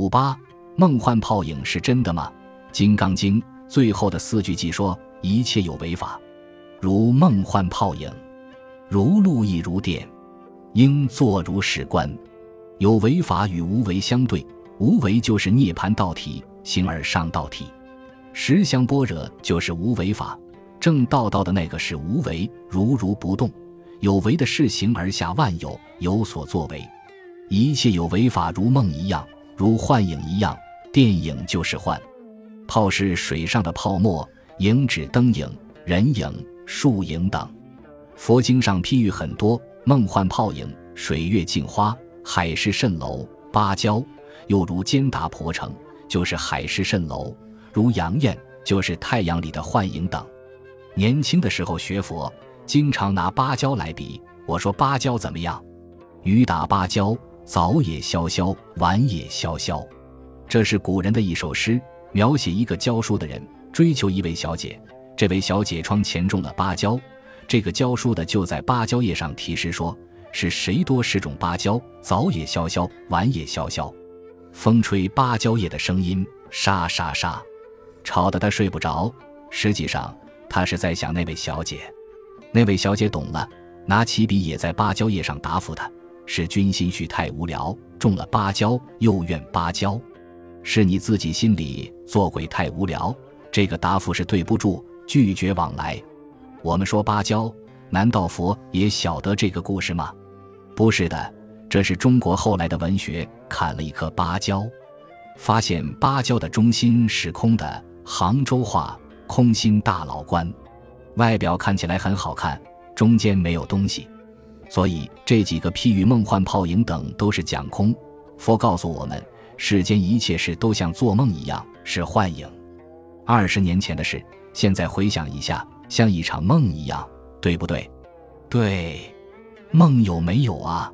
五八，梦幻泡影是真的吗？《金刚经》最后的四句即说：一切有为法，如梦幻泡影，如露亦如电，应作如是观。有为法与无为相对，无为就是涅盘道体，形而上道体。十相般若就是无为法，正道道的那个是无为，如如不动；有为的是形而下万有，有所作为。一切有为法如梦一样，如幻影一样。电影就是幻，泡是水上的泡沫，影指灯影、人影、树影等。佛经上譬喻很多，梦幻泡影、水月镜花、海市蜃楼、芭蕉，又如坚达婆城，就是海市蜃楼。如阳焰，就是太阳里的幻影等。年轻的时候学佛，经常拿芭蕉来比。我说芭蕉怎么样？雨打芭蕉，早也萧萧，晚也萧萧。这是古人的一首诗，描写一个教书的人追求一位小姐。这位小姐窗前种了芭蕉，这个教书的就在芭蕉叶上题诗说：“是谁多识种芭蕉？早也萧萧，晚也萧萧。风吹芭蕉叶的声音，沙沙沙。”吵得他睡不着。实际上，他是在想那位小姐。那位小姐懂了，拿起笔也在芭蕉叶上答复他：“是君心绪太无聊，种了芭蕉又怨芭蕉。是你自己心里做鬼太无聊。”这个答复是对不住，拒绝往来。我们说芭蕉，难道佛也晓得这个故事吗？不是的，这是中国后来的文学砍了一棵芭蕉，发现芭蕉的中心是空的。杭州话“空心大老官”，外表看起来很好看，中间没有东西，所以这几个譬喻梦幻泡影等都是讲空。佛告诉我们，世间一切事都像做梦一样，是幻影。二十年前的事，现在回想一下，像一场梦一样，对不对？对，梦有没有啊？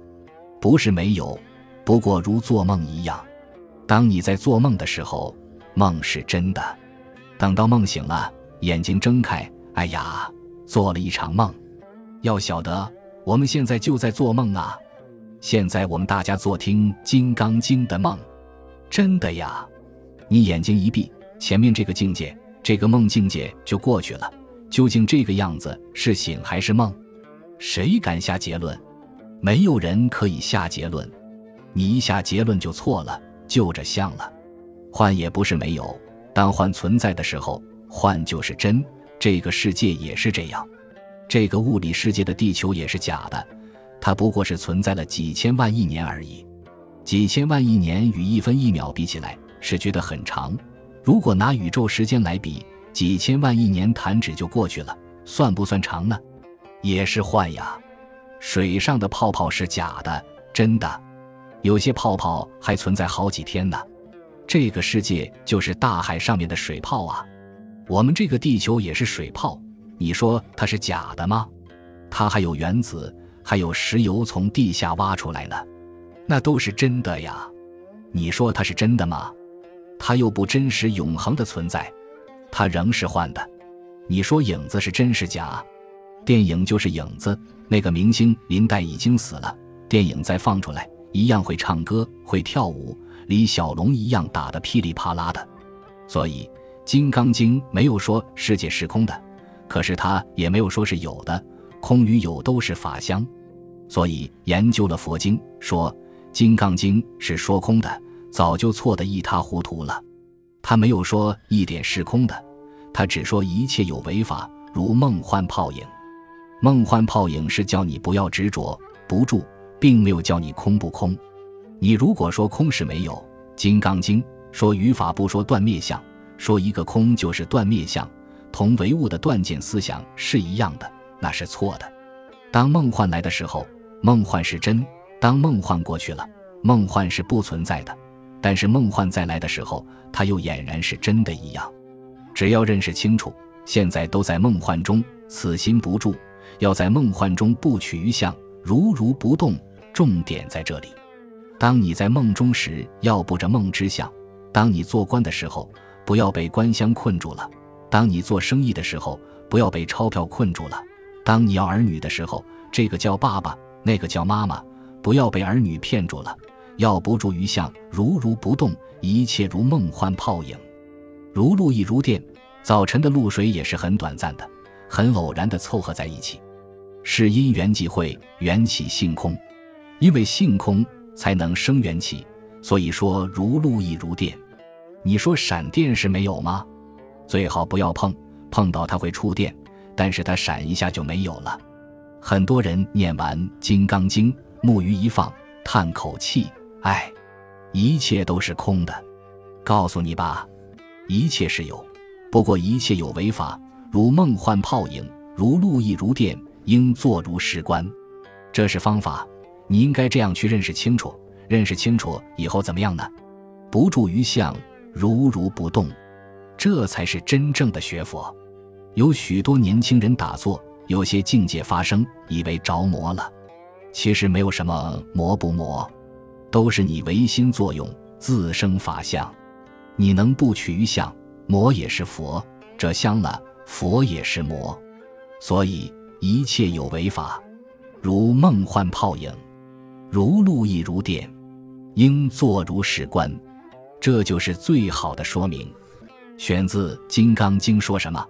不是没有，不过如做梦一样。当你在做梦的时候，梦是真的。等到梦醒了，眼睛睁开，哎呀，做了一场梦。要晓得，我们现在就在做梦啊！现在我们大家做听《金刚经》的梦，真的呀！你眼睛一闭，前面这个境界，这个梦境界就过去了。究竟这个样子是醒还是梦？谁敢下结论？没有人可以下结论。你一下结论就错了，就着像了。幻也不是没有。当幻存在的时候，幻就是真。这个世界也是这样，这个物理世界的地球也是假的，它不过是存在了几千万亿年而已。几千万亿年与一分一秒比起来，是觉得很长。如果拿宇宙时间来比，几千万亿年弹指就过去了，算不算长呢？也是幻呀。水上的泡泡是假的，真的，有些泡泡还存在好几天呢。这个世界就是大海上面的水泡啊，我们这个地球也是水泡，你说它是假的吗？它还有原子，还有石油从地下挖出来呢，那都是真的呀。你说它是真的吗？它又不真实永恒的存在，它仍是幻的。你说影子是真是假？电影就是影子，那个明星林黛已经死了，电影再放出来，一样会唱歌，会跳舞。李小龙一样打得噼里啪啦的，所以《金刚经》没有说世界是空的，可是他也没有说是有的，空与有都是法相。所以研究了佛经，说《金刚经》是说空的，早就错得一塌糊涂了。他没有说一点是空的，他只说一切有为法，如梦幻泡影。梦幻泡影是叫你不要执着不住，并没有叫你空不空。你如果说空是没有，《金刚经》说语法不说断灭相，说一个空就是断灭相，同唯物的断见思想是一样的，那是错的。当梦幻来的时候，梦幻是真；当梦幻过去了，梦幻是不存在的。但是梦幻再来的时候，它又俨然是真的一样。只要认识清楚，现在都在梦幻中，此心不住，要在梦幻中不取于相，如如不动。重点在这里。当你在梦中时，要不着梦之相；当你做官的时候，不要被官相困住了；当你做生意的时候，不要被钞票困住了；当你要儿女的时候，这个叫爸爸，那个叫妈妈，不要被儿女骗住了；要不住于相，如如不动，一切如梦幻泡影，如露亦如电。早晨的露水也是很短暂的，很偶然的凑合在一起，是因缘际会，缘起性空，因为性空才能生缘起，所以说如露亦如电。你说闪电是没有吗？最好不要碰，碰到它会触电，但是它闪一下就没有了。很多人念完《金刚经》，木鱼一放，叹口气，唉，一切都是空的。告诉你吧，一切是有，不过一切有为法，如梦幻泡影，如露亦如电，应作如是观。这是方法，你应该这样去认识清楚。认识清楚以后怎么样呢？不住于相。如如不动，这才是真正的学佛。有许多年轻人打坐，有些境界发生，以为着魔了。其实没有什么魔不魔，都是你唯心作用，自生法相。你能不取于相，魔也是佛；这相了，佛也是魔。所以一切有为法，如梦幻泡影，如露亦如电，应作如是观。这就是最好的说明。选自《金刚经》，说什么？